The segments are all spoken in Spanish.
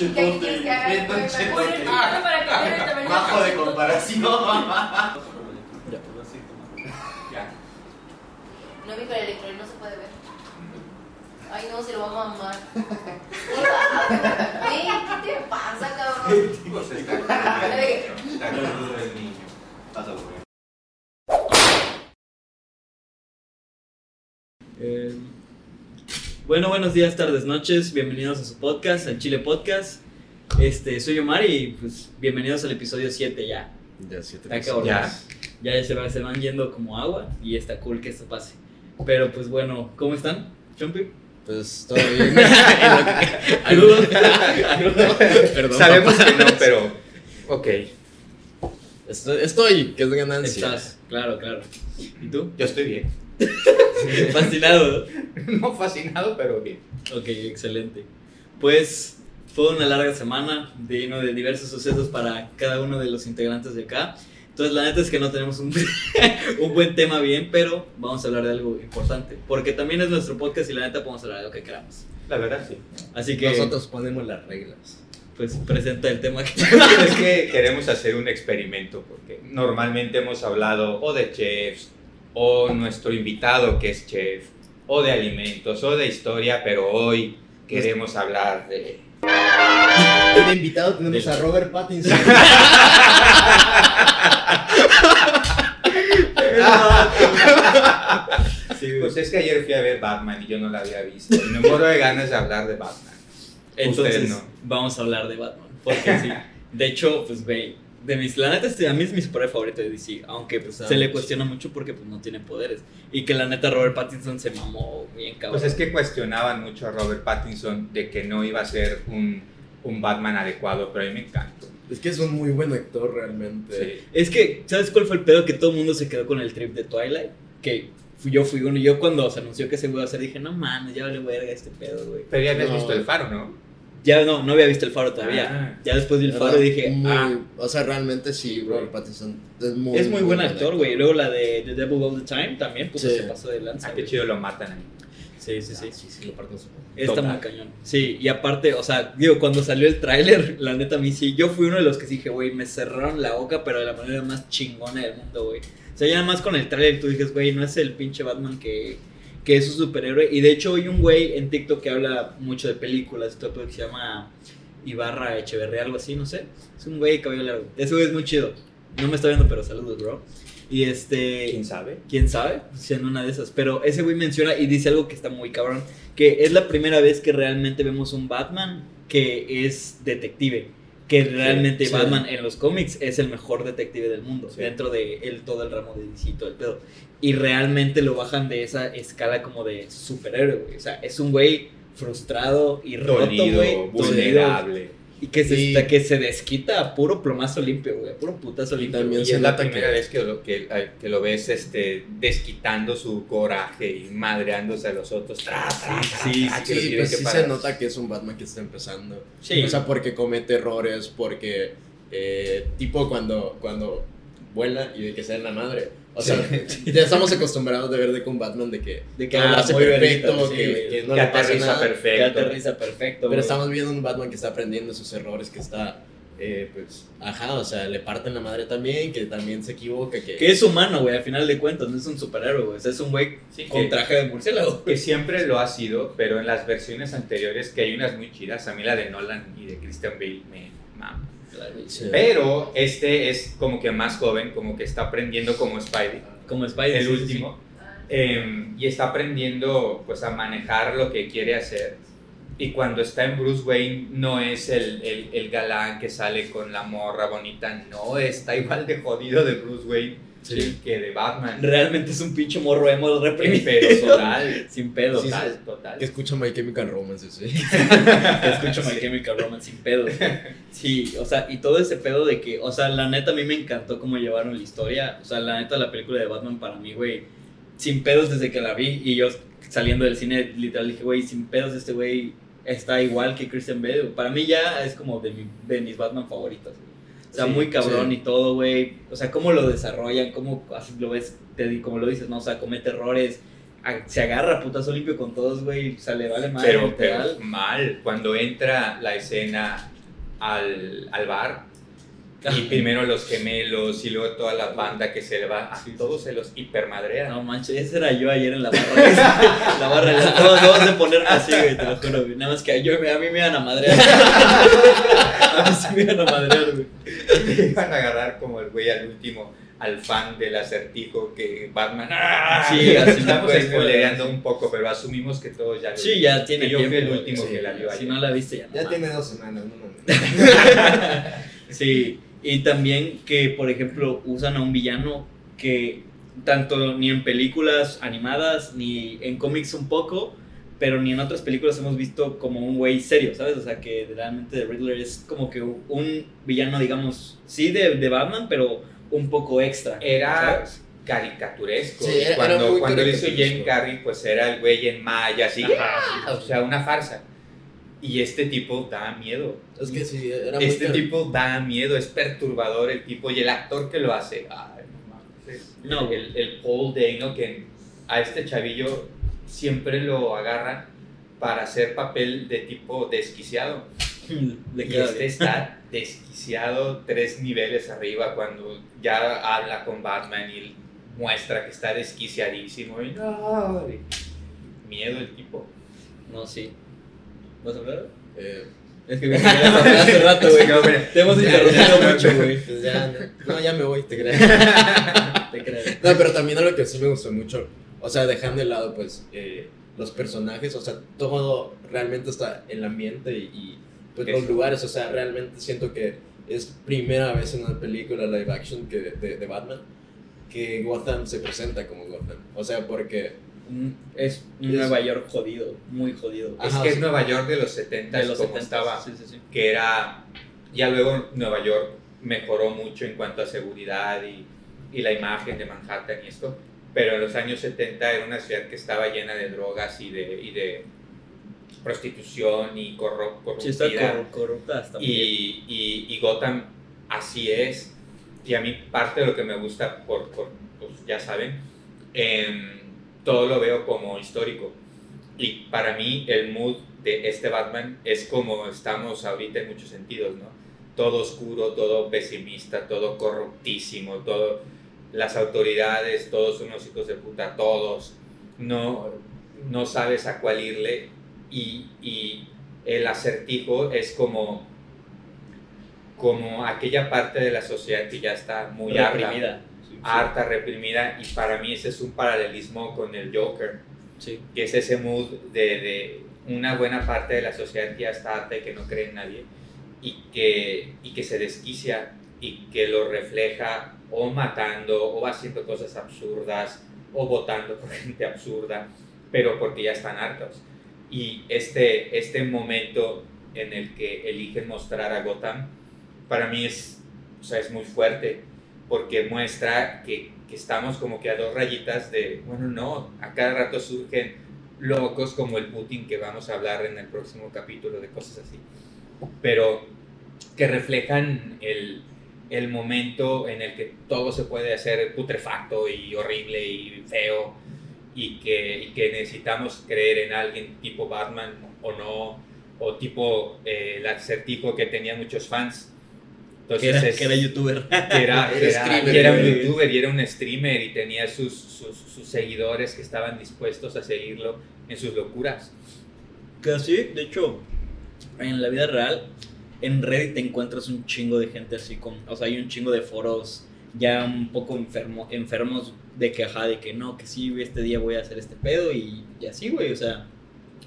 ¿Qué para que vean el tamaño Bajo de comparación. Ya. No vi con el electrol, no se puede ver. Ay, no, se lo va a mamar. Ey, ¿qué te pasa, cabrón? Pues está está el niño. Pásalo, güey. Eh, bueno, buenos días, tardes, noches. Bienvenidos a su podcast, al Chile Podcast. Este, soy Omar y pues bienvenidos al episodio 7 ya. Ya, siete Está episodios. cabrón. Ya se, va- se van yendo como agua y está cool que esto pase. Pero pues bueno, ¿cómo están? ¿Chompi? Pues todo bien. Crudo. Perdón. Sabemos papá. que no, pero. Ok. Estoy, estoy, que es ganancia. Estás, claro, claro. ¿Y tú? Yo estoy bien. Fascinado. No fascinado, pero bien. Ok, excelente. Pues fue una larga semana lleno de diversos sucesos para cada uno de los integrantes de acá. Entonces la neta es que no tenemos un, un buen tema bien, pero vamos a hablar de algo importante. Porque también es nuestro podcast y la neta podemos hablar de lo que queramos. La verdad, sí. Así que, Nosotros ponemos las reglas. pues presenta el tema que... es que queremos hacer un experimento, porque normalmente hemos hablado o de chefs, o nuestro invitado que es chef, o de alimentos, o de historia, pero hoy queremos hablar de. De invitado tenemos a Robert Pattinson. Sí. Pues es que ayer fui a ver Batman y yo no la había visto. Y me muero de ganas de hablar de Batman. Entonces no. vamos a hablar de Batman. Porque sí. De hecho, pues güey, de mis, la neta este, a mí es mi superhéroe favorito de DC, aunque pues, Ah, se le cuestiona mucho porque pues no tiene poderes. Y que la neta Robert Pattinson se mamó bien cabrón. Pues es que cuestionaban mucho a Robert Pattinson de que no iba a ser un, un Batman adecuado, pero a mí me encantó. es que es un muy buen actor realmente. Sí. Es que, ¿sabes cuál fue el pedo? Que todo el mundo se quedó con el trip de Twilight. Que yo fui uno. Yo cuando se anunció que se iba a hacer dije, no mames, ya vale verga este pedo, güey. Pero ya habías No. visto el faro, ¿no? Ya no, no había visto el faro todavía. Ah. Ya después vi el Era faro y dije, muy- ah, O sea, realmente sí, Robert Pattinson es muy, es muy buen actor, güey. Y luego la de The Devil All the Time también, pues Sí. se pasó de lanza. Ah, qué chido lo matan ahí. Sí, sí, sí. Sí, sí, lo parten su. Está muy cañón. Sí, y aparte, o sea, digo, cuando salió el tráiler, la neta a mí sí, yo fui uno de los que dije, güey, me cerraron la boca, pero de la manera más chingona del mundo, güey. O sea, ya nada más con el tráiler tú dices, güey, no es el pinche Batman que, que es un superhéroe. Y de hecho hay un güey en TikTok que habla mucho de películas, todo que se llama Ibarra Echeverría, algo así, no sé. Es un güey de cabello largo. Ese güey es muy chido. No me está viendo, pero saludos, bro. Y este... ¿Quién sabe? quién sabe, si en una de esas. Pero ese güey menciona y dice algo que está muy cabrón, que es la primera vez que realmente vemos un Batman que es detective. Que realmente sí. Batman en los cómics es el mejor detective del mundo, Sí. dentro de él, todo el ramo de DC, todo el pedo. Y realmente lo bajan de esa escala como de superhéroe, güey. O sea, es un güey frustrado y roto, güey. Vulnerable. Y que se, Y- que se desquita a puro plomazo limpio, güey. a Puro putazo limpio. también Y es la primera que- vez que lo, que, que lo ves este, desquitando su coraje y madreándose a los otros. Tra, tra, tra, Sí, tra, sí, Sí, pues sí se nota que es un Batman que está empezando. Sí. O sea, porque comete errores, porque eh, tipo cuando, cuando vuela y de que sea la madre. O sea, ya estamos acostumbrados de ver de un Batman de que, De que ah, hace perfecto, que, que no que le pasa aterriza nada. Que perfecto. aterriza perfecto. Pero estamos viendo un Batman que está aprendiendo sus errores, que está, eh, pues, ajá, o sea, le parten la madre también, que también se equivoca, que... Que es humano, güey, al final de cuentas, no es un superhéroe, güey. O sea, es un güey Sí, con que- traje de murciélago. Que siempre lo ha sido, pero en las versiones anteriores, que hay unas muy chidas, a mí la de Nolan y de Christian Bale me mama. Sí. Pero este es como que más joven, como que está aprendiendo como Spidey, Como Spider. el sí, sí, último, em, y está aprendiendo pues a manejar lo que quiere hacer. Y cuando está en Bruce Wayne no es el, el, el galán que sale con la morra bonita, no, está igual de jodido de Bruce Wayne Sí. que de Batman. Realmente es un pinche morro emo reprimido. Pero total, Sin pedo. Sí, total, total. Que escucha My Chemical Romance, sí. Escucho My Chemical Romance sin pedo. Sí, o sea, y todo ese pedo de que, o sea, la neta a mí me encantó cómo llevaron la historia. O sea, la neta la película de Batman para mí, güey, sin pedos desde que la vi. Y yo saliendo del cine, literal dije, güey, sin pedos este güey está igual que Christian Bale. Para mí ya es como de, mi- de mis Batman favoritos. güey. O sea, Sí, muy cabrón sí. y todo, güey. O sea, cómo lo desarrollan, cómo así lo ves, te como lo dices, ¿no? O sea, comete errores, a- se agarra putazo limpio con todos, güey, o sea, le vale mal, Pero, pero mal, cuando entra la escena al, al bar y primero los gemelos y luego toda la banda que se le va, a Sí, sí, todos se los hipermadrean. No manches, ese era yo ayer en la barra. la barra, ya todos vamos a ponerme así, güey, te lo juro, güey. Nada más que yo, a mí me iban a madrear. a mí sí me iban a madrear, güey. Te iban a agarrar como el güey al último, al fan del acertijo que Batman. ¡ah! Sí, así estamos spoilereando un poco, pero asumimos que todos ya lo Sí, ya tiene Que yo fui el último sí, que la vio Si ayer. no la viste, ya no Ya tiene dos semanas, no mames. Sí, y también que, por ejemplo, usan a un villano que tanto ni en películas animadas ni en cómics un poco, pero ni en otras películas hemos visto como un güey serio, ¿sabes? O sea, que realmente The Riddler es como que un villano, digamos, sí de, de Batman, pero un poco extra. Era ¿sabes? caricaturesco. Sí, era- cuando, era cuando lo hizo. Jim Carrey, pues era el güey en maya, así. Ajá, ¡ah! O sea, una farsa. Y este tipo da miedo. Es que sí, era muy Este tipo da miedo, es perturbador el tipo y el actor que lo hace. Ay, no mames. es- No. El, el Paul Dano, que a este chavillo siempre lo agarran para hacer papel de tipo desquiciado. Le Y este bien. está desquiciado tres niveles arriba cuando ya habla con Batman y muestra que está desquiciadísimo. Y no, miedo el tipo. No, sí. ¿Vas a hablar? Eh, Es que me hace rato, güey. No. Te hemos interrumpido mucho, güey. pues ya, no, no, ya me voy, te creo. Te creo. No, pero también algo que sí me gustó mucho, o sea, dejando de lado, pues, eh, los personajes, o sea, todo realmente está el ambiente y, y, pues, los lugares, o sea, realmente siento que es primera vez en una película live action que, de, de Batman que Gotham se presenta como Gotham. O sea, porque... Un- Es un Es- Nueva York jodido, muy jodido. Ajá, es que es sí. Nueva York de los 70 de los como 70 estaba. Sí, sí, que era, ya luego Nueva York mejoró mucho en cuanto a seguridad y, y la imagen de Manhattan y esto, pero en los años 70 era una ciudad que estaba llena de drogas y de, y de prostitución y corru- corrupta hasta muy bien. y, y, y Gotham así es. Y a mí parte de lo que me gusta, por, por pues ya saben, em, todo lo veo como histórico. Y para mí el mood de este Batman es como estamos ahorita en muchos sentidos, ¿no? Todo oscuro, todo pesimista, todo corruptísimo, todo las autoridades, todos unos hijos de puta, todos. No, no sabes a cuál irle y, y el acertijo es como como aquella parte de la sociedad que ya está muy reprimida. Harta, reprimida, y para mí ese es un paralelismo con el Joker, Sí. que es ese mood de, de una buena parte de la sociedad que ya está harta y que no cree en nadie, y que, y que se desquicia y que lo refleja o matando o haciendo cosas absurdas o votando por gente absurda, pero porque ya están hartos. Y este, este momento en el que eligen mostrar a Gotham, para mí es, o sea, es muy fuerte, porque muestra que, que estamos como que a dos rayitas de, bueno, no, a cada rato surgen locos como el Putin que vamos a hablar en el próximo capítulo de cosas así, pero que reflejan el, el momento en el que todo se puede hacer putrefacto y horrible y feo y que, y que necesitamos creer en alguien tipo Batman o no, o tipo eh, el acertijo que tenía muchos fans. Que era, es- que era youtuber. que era, que era- que era un youtuber y era un streamer y tenía sus, sus, sus seguidores que estaban dispuestos a seguirlo en sus locuras. Casi, de hecho, en la vida real, en Reddit te encuentras un chingo de gente así con, o sea, hay un chingo de foros ya un poco enfermo, enfermos de que, ajá, de que no, que sí, este día voy a hacer este pedo y, y así, güey, o sea,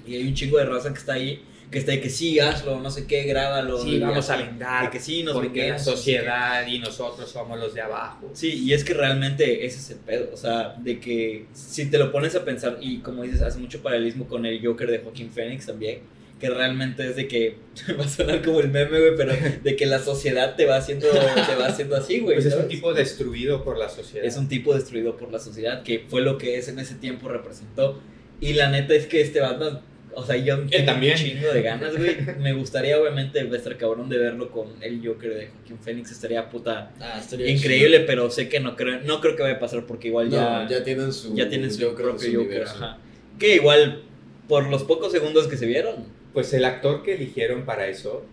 y hay un chingo de raza que está ahí, que está ahí que sí, hazlo, no sé qué, grábalo. Sí, vamos a vengar de que sí, nos porque la sociedad y nosotros somos los de abajo. Sí, y es que realmente ese es el pedo, o sea, de que si te lo pones a pensar, y como dices, hace mucho paralelismo con el Joker de Joaquín Phoenix también, que realmente es de que, va a sonar como el meme, güey, pero de que la sociedad te va haciendo, te va haciendo así, güey. Pues es un tipo destruido por la sociedad. Es un tipo destruido por la sociedad, que fue lo que ese en ese tiempo representó. Y la neta es que este Batman, O sea, yo tengo también. un chingo de ganas, güey. Me gustaría, obviamente, estar cabrón de verlo con el Joker de Joaquín Phoenix. Estaría puta Ah, estaría increíble, pero sé que no creo, no creo que vaya a pasar porque igual ya, ya tienen su, ya tienen su Joker propio su Joker. Ajá. Que igual, por los pocos segundos que se vieron, Pues el actor que eligieron para eso,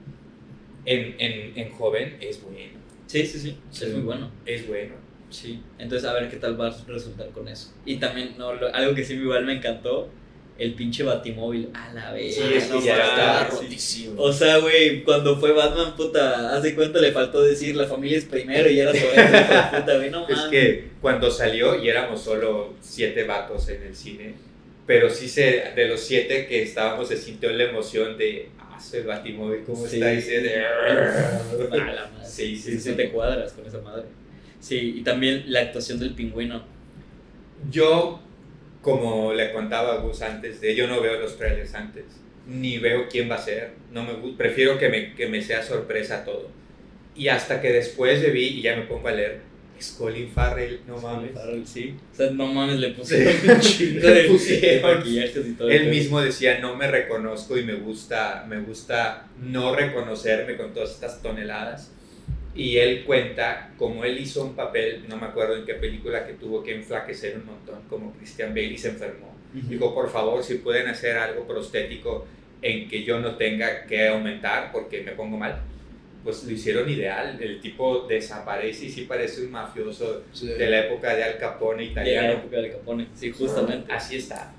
en, en, en joven, es bueno. sí, sí, sí, Sí. es muy bueno. Es bueno. Sí, entonces a ver qué tal va a resultar con eso. Y también, no, lo- algo que sí igual me encantó, el pinche batimóvil. A la vez. Sí, es que ya Está rotísimo. O sea, güey, cuando fue Batman, puta, hace cuenta le faltó decir la familia es primero y era todo de puta, güey, no Es que cuando salió y éramos solo siete vatos en el cine, pero sí se, de los siete que estábamos se sintió la emoción de, ah, soy Batimóvil, ¿cómo Sí. está? Y se de, A la madre. Sí, sí, Sí, sí. sí te cuadras con esa madre. Sí, y también la actuación del pingüino. Yo, como le contaba a Gus antes, de yo no veo los trailers antes, ni veo quién va a ser, no me, prefiero que me, que me sea sorpresa todo. Y hasta que después le vi y ya me pongo a leer, es Colin Farrell, no mames. Farrell, sí. O sea, no mames, le pusieron Sí. un chingo Le de, pusieron. de maquillajes y todo. el Él pedo. mismo decía, no me reconozco y me gusta, me gusta no reconocerme con todas estas toneladas. Y él cuenta como él hizo un papel, no me acuerdo en qué película, que tuvo que enflaquecer un montón, como Christian Bale y se enfermó. Ujú. Digo, por favor, si pueden hacer algo prostético en que yo no tenga que aumentar porque me pongo mal, pues lo hicieron ideal. El tipo desaparece y sí parece un mafioso Sí. de la época de Al Capone De la italiano. época de Capone, sí, justamente. Así está.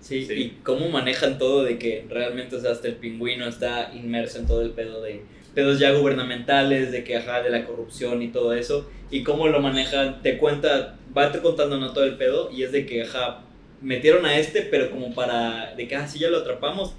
Sí, Sí. y cómo manejan todo de que realmente, o sea, hasta el pingüino está inmerso en todo el pedo de pedos ya gubernamentales, de que ajá, de la corrupción y todo eso, y cómo lo manejan, te cuenta, va te contando no todo el pedo, y es de que ajá, metieron a este, pero como para, de que así ya lo atrapamos.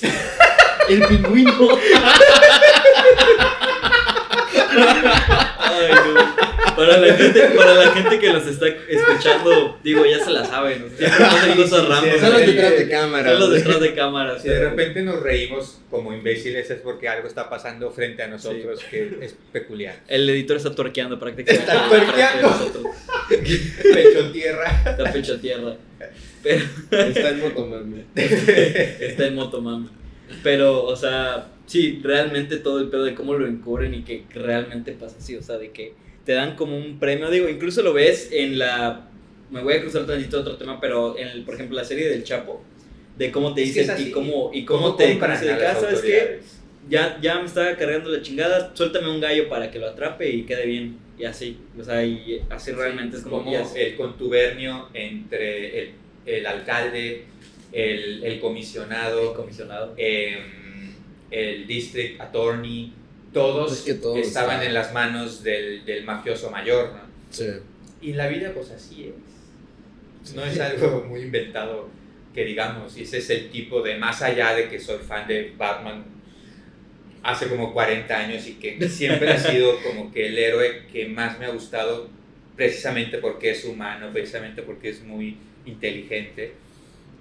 el pingüino. Ay, no. Para la gente, para la gente que los está escuchando, digo, ya se la saben, siempre pasan cosas random. sí, Son los detrás de cámara. Son los detrás de cámaras. Si de repente nos reímos como imbéciles es porque algo está pasando frente a nosotros que es peculiar. El editor está tuerqueando prácticamente. Está nosotros. Pecho en tierra. Está pecho tierra. Pero Está en motomami. está en motomami. Pero, o sea, sí, realmente todo el pedo de cómo lo encubren y que realmente pasa así. O sea, de que te dan como un premio. Digo, incluso lo ves en la. Me voy a cruzar tantito a otro tema, pero en, el, por ejemplo, la serie del Chapo. De cómo te Es que es dicen y cómo, y cómo, te dicen de casa, ¿sabes qué? autoridades? ya, ya me estaba cargando la chingada, suéltame un gallo para que lo atrape y quede bien. Y así, o sea, y así realmente es como, como el contubernio entre el, el alcalde, el, el comisionado, comisionado. em, el district attorney, todos Es que todo estaban en las manos del, del mafioso mayor, ¿no? Sí. Y la vida pues así es. No es algo muy inventado que digamos, y ese es el tipo de, más allá de que soy fan de Batman hace como 40 años y que siempre ha sido como que el héroe que más me ha gustado precisamente porque es humano, precisamente porque es muy inteligente.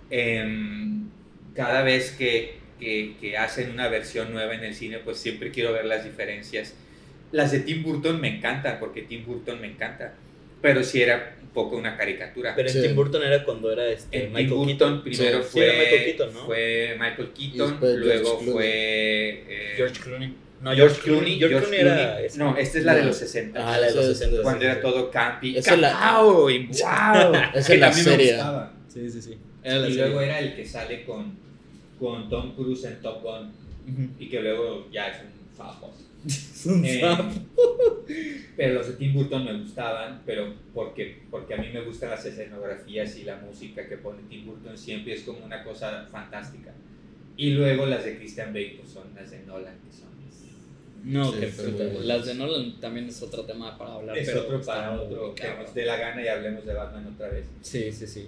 Em, cada vez que, que, que hacen una versión nueva en el cine, pues siempre quiero ver las diferencias. Las de Tim Burton me encantan, porque Tim Burton me encanta, pero sí era un poco una caricatura. Pero en Sí. Tim Burton era cuando era este, en Tim Michael Burton Keaton. primero Sí. fue, Sí, era Michael Keaton, ¿no? fue Michael Keaton, George luego Clooney. fue eh, George Clooney. No, George Clooney. George George Clooney era. Clooney. ese. No, esta es la de No. los 60. Ah, la de los Esa es- 60. cuando era todo campi. Esa es la- ¡Wow! Esa que es la serie. Sí, sí, sí. Era la Y serie. luego era el que sale con, con Tom Cruise en Top Gun y que luego ya es un fajo. Es un Eh, sapo. pero los de Tim Burton me gustaban, pero porque, porque a mí me gustan las escenografías y la música que pone Tim Burton siempre es como una cosa fantástica. Y luego las de Christian Bale pues son las de Nolan, que son No, Sí, que bueno. Las de Nolan también es otro tema para hablar. es pero otro para otro que nos dé la gana y hablemos de Batman otra vez. Sí, sí, sí.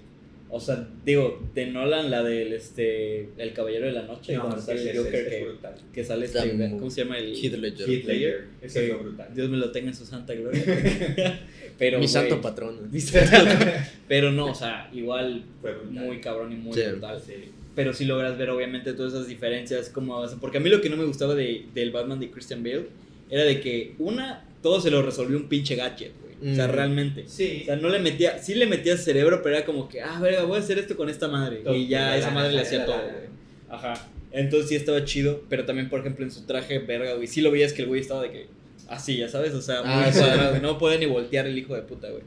O sea, digo, de Nolan, la del este, El Caballero de la Noche, No, cuando sale el Joker, que, brutal. que sale este, ¿cómo se llama? El Heath Ledger. Heath Ledger, eso es lo brutal. Dios me lo tenga en su santa gloria. Pero, Mi santo patrón. mi santo- Pero no, o sea, igual muy cabrón y muy Sí. brutal. Sí. Pero sí logras ver obviamente todas esas diferencias como porque a mí lo que no me gustaba de, del Batman de Christian Bale era de que una todo se lo resolvió un pinche gadget, güey. O sea, Mm. realmente. Sí. O sea, no le metía, sí le metía cerebro, pero era como que, ah, verga, voy a hacer esto con esta madre. Todo, y ya la esa madre le la hacía lana. todo, güey. Ajá. Entonces sí estaba chido, pero también, por ejemplo, en su traje, verga, güey. Sí lo veías que el güey estaba de que, así, ya sabes, o sea, muy Ah, sí. cuadrado, güey. No puede ni voltear el hijo de puta, güey.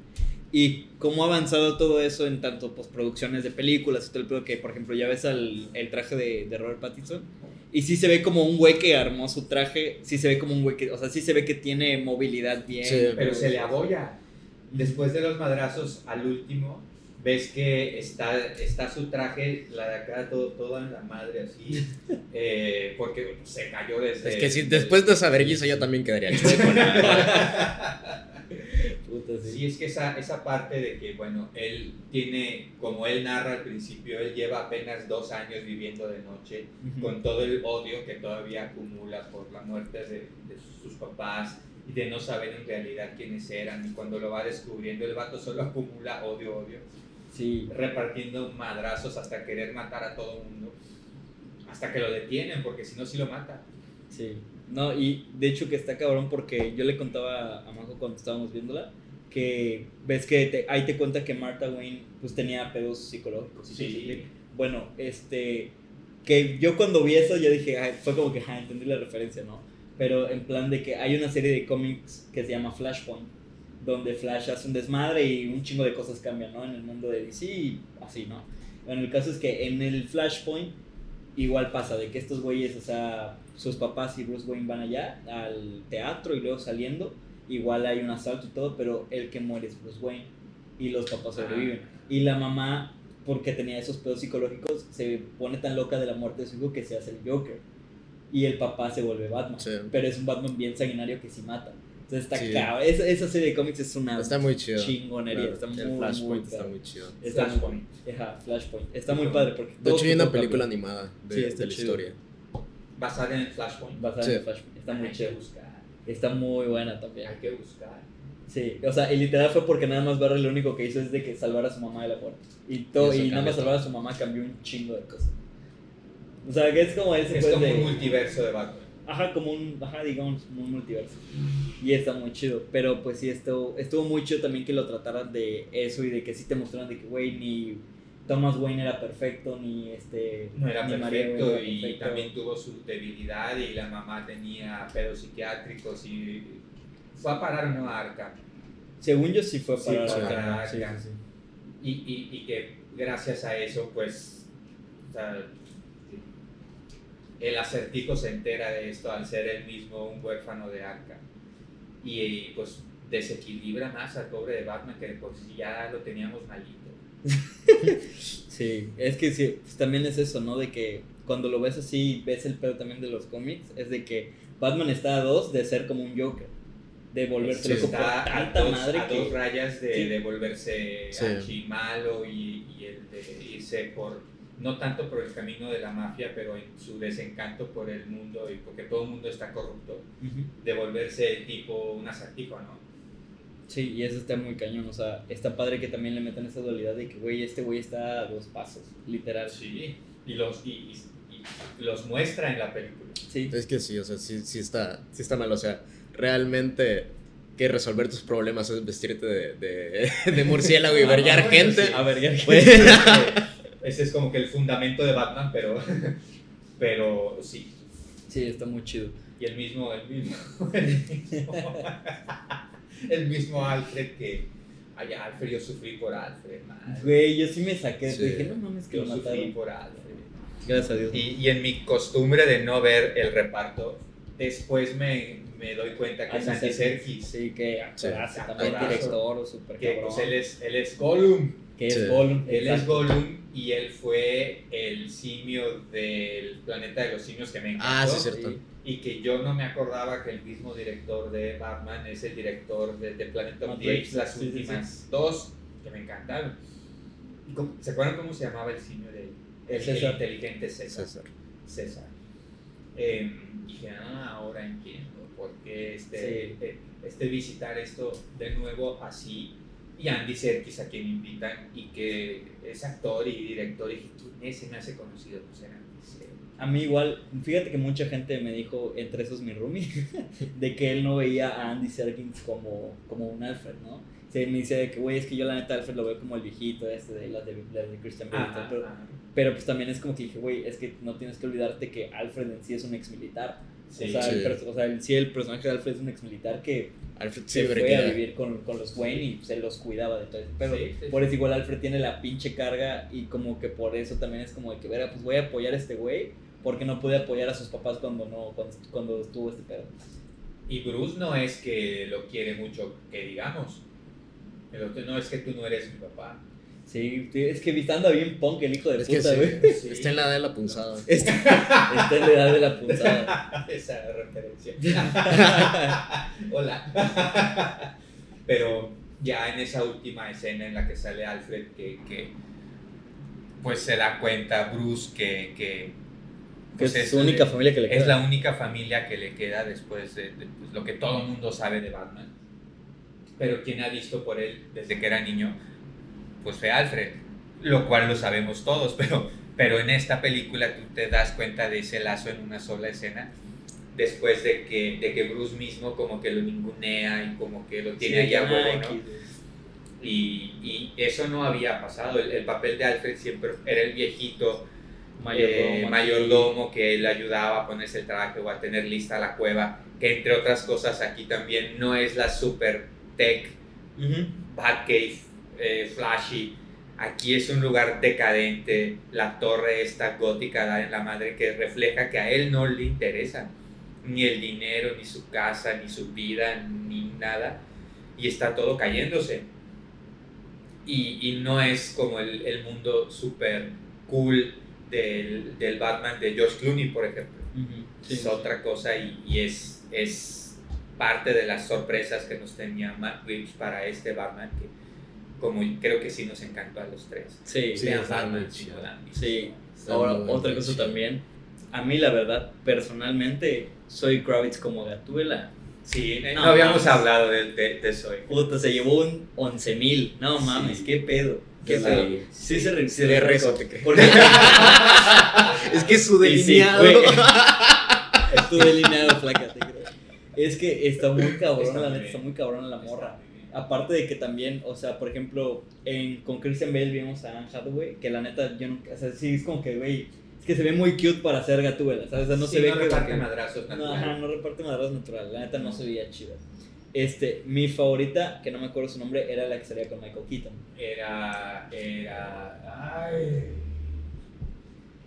Y cómo ha avanzado todo eso en tanto postproducciones de películas y todo el pedo que, por ejemplo, ya ves al, el traje de, de Robert Pattinson. Y sí se ve como un güey que armó su traje, sí se ve como un güey que, o sea, sí se ve que tiene movilidad bien. Sí. Pero se le abolla. Después de los madrazos, al último, ves que está, está su traje, la de acá, todo, toda en la madre así, eh, porque se cayó desde... Es que si después de esa vergüenza yo también quedaría chueco. Puta, sí. Sí, es que esa, esa parte de que, bueno, él tiene, como él narra al principio, él lleva apenas dos años viviendo de noche, con todo el odio que todavía acumula por la muerte de, de sus papás y de no saber en realidad quiénes eran. Y cuando lo va descubriendo, el vato solo acumula odio, odio, Sí. repartiendo madrazos hasta querer matar a todo el mundo. Hasta que lo detienen, porque si no, sí lo mata. Sí, no, y de hecho que está cabrón porque yo le contaba a Majo cuando estábamos viéndola que ves que te- ahí te cuenta que Martha Wayne pues tenía pedos psicológicos. Sí. todo. Bueno, este, que yo cuando vi eso yo dije, ay, fue como que, ah, entendí la referencia, ¿no? Pero en plan de que hay una serie de cómics que se llama Flashpoint, donde Flash hace un desmadre y un chingo de cosas cambian, ¿no? En el mundo de DC y así, ¿no? Bueno, el caso es que en el Flashpoint igual pasa de que estos güeyes, o sea, sus papás y Bruce Wayne van allá al teatro y luego saliendo, igual hay un asalto y todo, pero el que muere es Bruce Wayne y los papás sobreviven. Y la mamá, porque tenía esos pedos psicológicos, se pone tan loca de la muerte de su hijo que se hace el Joker. Y el papá se vuelve Batman. Sí. Pero es un Batman bien sanguinario que sí mata. Entonces está Sí. cabrón. Esa, esa serie de cómics es una Está muy chido. chingonería. Claro, Está muy, el Flashpoint muy está muy chido. Está muy- Flashpoint. Ajá, Flashpoint. Está muy padre porque De hecho, hay una película cambia. animada de, Sí, de la chido. historia. Basada en el Flashpoint. Basada Sí. en Flashpoint. Está muy Hay chido. que buscar. Está muy buena también. Hay que buscar. Sí, o sea, y literal fue porque nada más Barry lo único que hizo es de que salvar a su mamá de la muerte. Y, todo, Y nada más salvar a su mamá cambió un chingo de cosas. O sea, que es como ese Es pues, como de... un multiverso de Batman. Ajá, como un, ajá, digamos, como un multiverso. Y está muy chido. Pero pues sí, estuvo, estuvo muy chido también que lo trataran de eso y de que sí te mostraran de que, güey, ni Thomas Wayne era perfecto, ni este... No era ni perfecto y perfecto. también tuvo su debilidad y la mamá tenía pedos psiquiátricos y fue a parar no a Arkham. Según yo sí fue Sí, para fue la para cara, sí, Arkham. sí, sí. Y, y, y que gracias a eso, pues, o sea, el acertijo se entera de esto al ser él mismo un huérfano de Arkham. Y, pues desequilibra más al pobre de Batman que pues ya lo teníamos malito. Sí, es que sí, pues también es eso, ¿no? De que cuando lo ves así, ves el pedo también de los cómics, es de que Batman está a dos de ser como un Joker, de volverse Sí, loco por Está a tanta dos, madre a que... dos rayas de, Sí. de volverse Sí. archimalo y, y el de irse por, no tanto por el camino de la mafia, pero en su desencanto por el mundo y porque todo el mundo está corrupto, Ujú. de volverse tipo un acertijo, ¿no? Sí, y eso está muy cañón, o sea, está padre que también le metan esa dualidad de que, güey, este güey está a dos pasos, literal. Sí, y los, y, y- y los muestra en la película. Sí, Es que sí, o sea, sí, sí, está, sí está mal. O sea, realmente que resolver tus problemas es vestirte de, de, de murciélago y Ah, vergar bueno, gente. sí. a ver, ya Pues, Ese es como que el fundamento de Batman, pero, pero sí. Sí, está muy chido. Y el mismo, el mismo, el mismo, el mismo Alfred que, ay, Alfred, yo sufrí por Alfred, madre. Güey, yo sí me saqué, Sí. dije, no mames que Yo lo sufrí mataron. por Alfred. Gracias a Dios. Y, y en mi costumbre de no ver el reparto, después me, me doy cuenta que es Andy Serkis. Sí, que actorazo, Sí, también director o super Que cabrón. pues él es, él es Gollum. que es Sí. Gollum. Él es exacto. Gollum y él fue el simio del planeta de los simios que me encantó. Ah, sí, cierto. Sí. Y que yo no me acordaba que el mismo director de Batman es el director de, de Planet of the Apes, las sí, sí, últimas dos que me encantaron. ¿Y cómo- ¿Se acuerdan cómo se llamaba el simio de él? El, el César. inteligente César. César. César. Eh, dije, ah, ahora entiendo por qué este, eh, este visitar esto de nuevo así. Y Andy Serkis, a quien invitan, y que es actor y director. Y dije, ¿quién es? Se me hace conocido. Pues era. A mí igual, fíjate que mucha gente me dijo, entre esos mi roomie, de que él no veía a Andy Serkins como, como un Alfred, ¿no? Se me dice de que, güey, es que yo la neta Alfred lo veo como el viejito este de las de, las de Christian Bale. y tal, Ajá, pero, ajá. pero pues también es como que dije, güey, es que no tienes que olvidarte que Alfred en sí es un ex militar. Sí, o, sea, sí. el, o sea, en sí el personaje de Alfred es un ex militar que Alfred se siempre fue a vivir con, con los Wayne y se los cuidaba de todo eso. Pero Sí, sí, por sí. eso igual Alfred tiene la pinche carga y como que por eso también es como de que, verá, pues voy a apoyar a este güey porque no pude apoyar a sus papás cuando no cuando, cuando estuvo este pedo. Y Bruce no es que lo quiere mucho, que digamos. El otro no es que tú no eres mi papá. Sí, es que anda bien punk el hijo de Es puta, sí, güey. Sí. está en la edad de la punzada. Está, está en la edad de la punzada. Esa referencia. Hola. Pero ya en esa última escena en la que sale Alfred, que, que pues se da cuenta Bruce que, que Que pues es su única familia que le queda. es la única familia que le queda después de, de, pues, lo que todo el mundo sabe de Batman. Pero quien ha visto por él desde que era niño, pues fue Alfred, lo cual lo sabemos todos, pero, pero en esta película tú te das cuenta de ese lazo en una sola escena, después de que, de que Bruce mismo como que lo ningunea y como que lo tiene ahí a huevo, ¿no? Y, y eso no había pasado, el, el papel de Alfred siempre era el viejito Mayordomo. eh, mayordomo que le ayudaba a ponerse el traje o a tener lista la cueva, que entre otras cosas aquí también no es la super tech. Batcave eh, flashy. Aquí es un lugar decadente, la torre esta gótica da en la madre que refleja que a él no le interesa ni el dinero, ni su casa, ni su vida, ni nada. Y está todo cayéndose. Y, y no es como el, el mundo super cool del, del Batman de George Clooney, por ejemplo Ujú. Sí. es otra cosa y, y es, es parte de las sorpresas que nos tenía Matt Reeves para este Batman que como creo que sí nos encantó a los tres. Sí, Sí, Batman. Sí, ahora otra cosa también. A mí, la verdad, personalmente, soy Kravitz como Gatúbela. Sí, eh, no, No, habíamos hablado de, de, de Soy. Puta, se llevó un 11 mil. No mames, Sí. qué pedo. De la- pedo. Sí, se, re- se de re- rezo te. Porque- Es que su sí, delineado. Es tu delineado, flaca, te creo. Es que está muy cabrón, Está la neta, está muy cabrón la morra. Aparte de que también, o sea, por ejemplo, en, con Christian Bale vimos a Anne Hathaway, que la neta, yo nunca, o sea, sí, es como que, güey, es que se ve muy cute para ser Gatúbela, ¿sabes? O sea, no Sí, se ve no que... reparte que- madrazos no, natural. ajá, no reparte madrazos natural, la neta no se veía chida. Este, mi favorita, que no me acuerdo su nombre, era la que salía con Michael Keaton. Era, era, ay,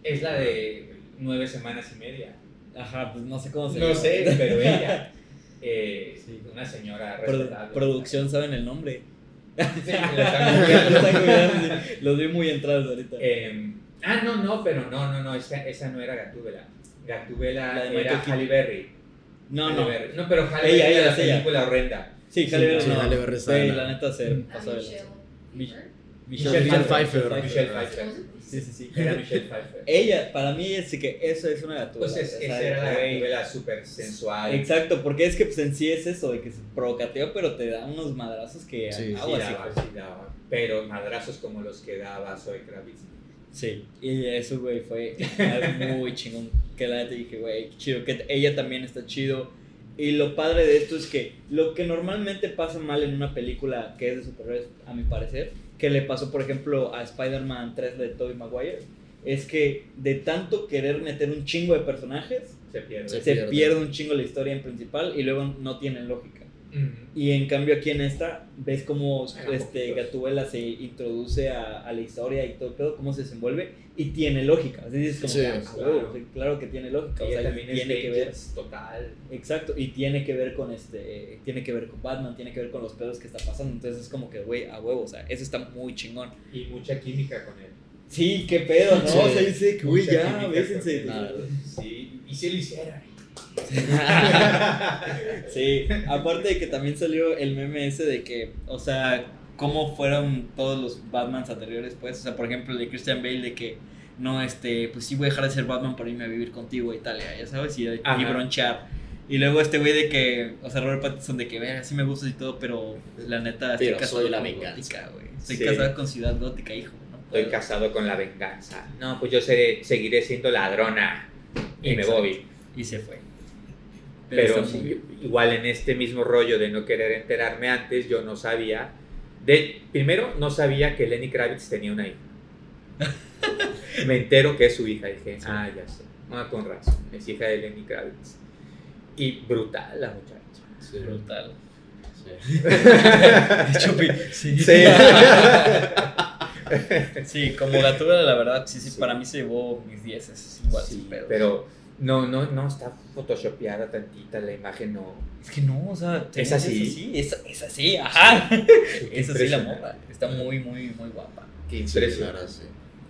es la de nueve semanas y media. Ajá, pues no sé cómo se No llama. sé, pero ella, eh, Sí. una señora producción, ¿saben el nombre? Sí. Los vi muy entrados ahorita. Eh, ah, no, no, pero no, no, no, esa, esa no era Gatúbela. Gatúbela era. Halle Berry. No, no. No, pero Halle Ella, Berry ella, era la película horrenda. Sí, Sí, Halle Berry sí, no. Halle Berry está la- neta se Ah, pasó de Michelle. Michelle, Michelle Pfeiffer. Pfeiffer. Michelle ¿Cómo Pfeiffer. Sí, sí, sí. Era Michelle Pfeiffer. Ella, para mí, es que eso es una gatúbela. Pues es, esa era la. Gatúbela súper sensual. Exacto, porque es que pues en sí es eso, de que se provocatea, pero te da unos madrazos que Sí, Sí, aguas, daba, hijo. sí daba. Pero madrazos como los que daba Zoe Kravitz. Sí, y eso, güey, fue muy chingón. Que la neta dije, güey, qué chido. Que ella también está chido. Y lo padre de esto es que lo que normalmente pasa mal en una película que es de superhéroes, a mi parecer, que le pasó, por ejemplo, a Spider-Man 3 de Tobey Maguire, es que de tanto querer meter un chingo de personajes, Se pierde. Se se pierde. pierde un chingo la historia en principal y luego no tienen lógica. Y en cambio aquí en esta, ves cómo Eran este. Gatúbela se introduce a, a la historia y todo el pedo, cómo se desenvuelve y tiene lógica. Así dices como, Sí, que, ah, claro. claro que tiene lógica. O sea, y también tiene es que ver, total. exacto, y tiene que ver con este, tiene que ver con Batman, tiene que ver con los pedos que está pasando. Entonces es como que, güey, a huevo, o sea, eso está muy chingón. Y mucha química con él. Sí, qué pedo, ¿no? Sí. O sea, dice que, güey, ya, bésense. Sí, y si lo hiciera. Sí, aparte de que también salió el meme ese de que, o sea, cómo fueron todos los Batmans anteriores, pues, o sea, por ejemplo, el de Christian Bale de que, no, este, pues sí voy a dejar de ser Batman para irme a vivir contigo a Italia, ya sabes, y, y Ajá. bronchear. Y luego este güey de que, o sea, Robert Pattinson de que, vea, sí me gustas y todo, pero la neta estoy Pero casado soy la con venganza. Gótica, güey. Estoy Sí. casado con Ciudad Gótica, hijo. ¿no? Estoy casado con la venganza. No, pues yo seré, seguiré siendo ladrona. y me voy. Y se fue. Pero igual en este mismo rollo de no querer enterarme antes, yo no sabía. De, primero, no sabía que Lenny Kravitz tenía una hija. Me entero que es su hija. Dije, ah, ya sé. Ah, con razón. Es hija de Lenny Kravitz. Y brutal la muchacha. Sí. Brutal. Sí. Chupi, sí. Sí. Sí, como Gatúbela, la verdad, sí, sí, para mí se llevó mis 10, es igual, Sí, sin pedos. pero no, no, no está photoshopeada tantita, la imagen no. Es que no, o sea, ¿Es así? Es así, es, es así, ajá. Es así la morra. Está muy, muy, muy guapa. Qué impresionante. sí.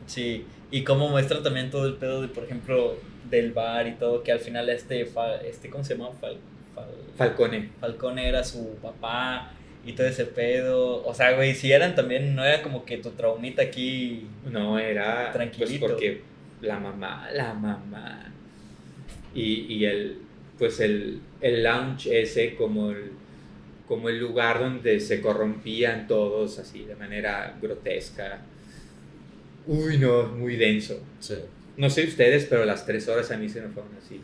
Sí, y cómo muestran también todo el pedo de, por ejemplo, del bar y todo, que al final este, fa- este ¿cómo se llama? Fal, Fal- Falcone. Falcone era su papá y todo ese pedo. O sea, güey, si eran también, no era como que tu traumita aquí. No, era Tranquilito. Pues porque la mamá, la mamá. Y, y el, pues el, el lounge ese como el, como el lugar donde se corrompían todos así de manera grotesca. Uy, no, muy denso. Sí. No sé ustedes, pero las tres horas a mí se me fueron así.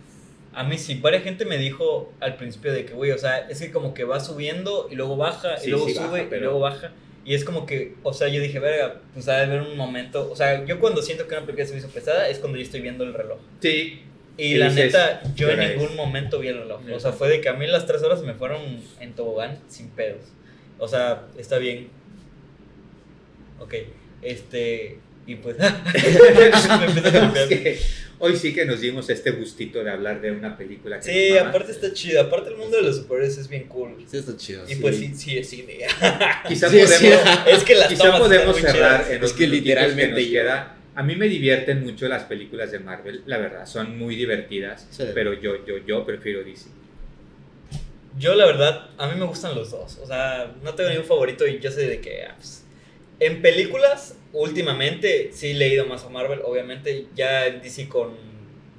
A mí sí, varias gente me dijo al principio de que, güey, o sea, es que como que va subiendo y luego baja y Sí, luego sí, sube baja, y pero- luego baja. Y es como que, o sea, yo dije, verga, pues ha de haber un momento. O sea, yo cuando siento que una película se me hizo pesada es cuando yo estoy viendo el reloj. Sí, Y la dices, neta, yo ¿qué en ningún es? momento vi el reloj. O sea, fue de que a mí las tres horas me fueron en tobogán sin pedos. O sea, está bien. Ok, este. Y pues. me empecé a Es cambiar. que hoy sí que nos dimos este gustito de hablar de una película que Sí, aparte está chido. Aparte, el mundo de los superhéroes es bien cool. Sí, está chido. Y sí. pues sí, sí, es cine. Quizá Sí, podemos, sí. Es que las quizá tomas podemos cerrar en los Es que literalmente nos queda. A mí me divierten mucho las películas de Marvel, la verdad, son muy divertidas, Sí. pero yo, yo, yo prefiero DC. Yo, la verdad, a mí me gustan los dos. O sea, no tengo ningún favorito y yo sé de que. ah, pues, en películas, últimamente, sí he leído más a Marvel. Obviamente, ya en DC con.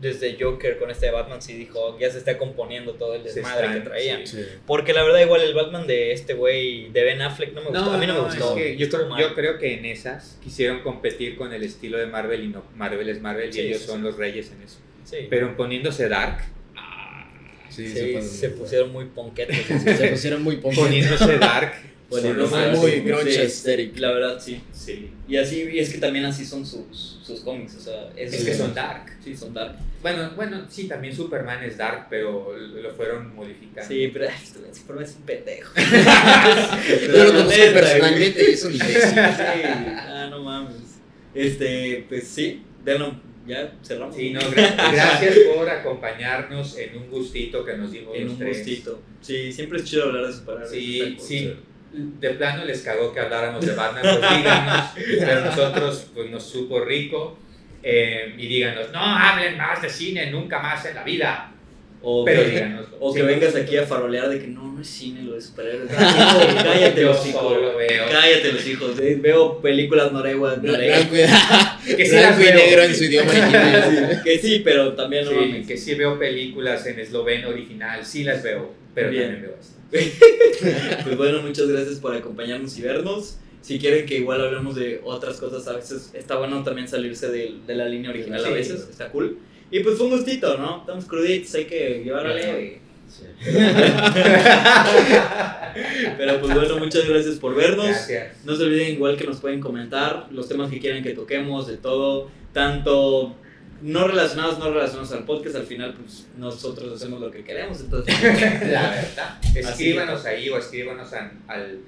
Desde Joker con este de Batman, sí dijo, ya se está componiendo todo el desmadre que traían. Sí. Porque la verdad, igual el Batman de este güey, de Ben Affleck, no me gustó. a mí no, me gustó. es que yo, creo, yo creo que en esas quisieron competir con el estilo de Marvel y no, Marvel es Marvel Sí, y ellos sí, son sí. los reyes en eso. Sí, Pero poniéndose dark, Sí, sí, se, pusieron muy ponquetos. se pusieron muy punk. poniéndose dark, Son los muy Sí, aesthetic. La verdad, sí. Sí. Y así, y es que también así son sus, sus cómics, o sea, Es que son dark. Sí, son dark. Bueno, bueno, sí, también Superman es dark, pero lo fueron modificando. Sí, pero Superman es un pendejo. Yo lo conozco personalmente y es un imbécil. Sí, ah, no mames. Este, pues sí, Venom, ya cerramos. Sí, no, gra- gracias por acompañarnos en un gustito que nos dimos En los un tres. gustito. Sí, siempre es chido hablar de superhéroes. Sí, sí. De plano les cagó que habláramos de Batman, pues díganos, pero nosotros pues nos supo rico. eh, y díganos, no hablen más de cine nunca más en la vida. O Pero que, díganos. o que vengas aquí a farolear de que no, no es cine lo de superhéroes. Cállate los hijos. Cállate los hijos. Ve- Veo películas noruegas. Que sí las veo. negro en su idioma original. Que sí, pero también no Sí, que sí veo películas en esloveno original, sí las veo, pero Bien. también veo esto. Pues bueno, muchas gracias por acompañarnos y vernos. Si quieren que igual hablemos de otras cosas, a veces está bueno también salirse de, de la línea original, a Sí. veces, está cool. Y pues fue un gustito, ¿no? Estamos cruditos, hay que llevarlo leve. Pero pues bueno, muchas gracias por vernos. Gracias. No se olviden igual que nos pueden comentar los temas que quieren que toquemos, de todo, tanto no relacionados, no relacionados al podcast, al final pues nosotros hacemos lo que queremos, entonces La verdad. Escríbanos ahí o escríbanos an- al,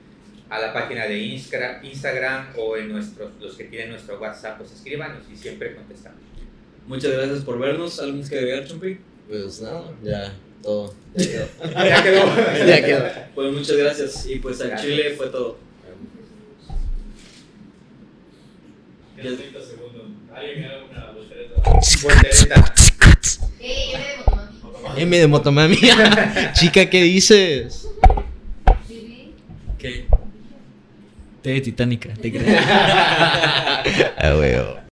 a la página de Instra- Instagram o en nuestros, los que tienen nuestro WhatsApp, pues escríbanos y siempre contestamos. muchas gracias por vernos. ¿Algo más que agregar, Chumpi? Pues nada, ya, todo. Ya quedó. Ya quedó. Ya quedó. Pues muchas gracias y pues al. Chile fue todo. Quedan 30 segundos. M de Motomami. Chica, ¿qué dices? ¿Qué? T de Titánica, te crees. Ah, huevo.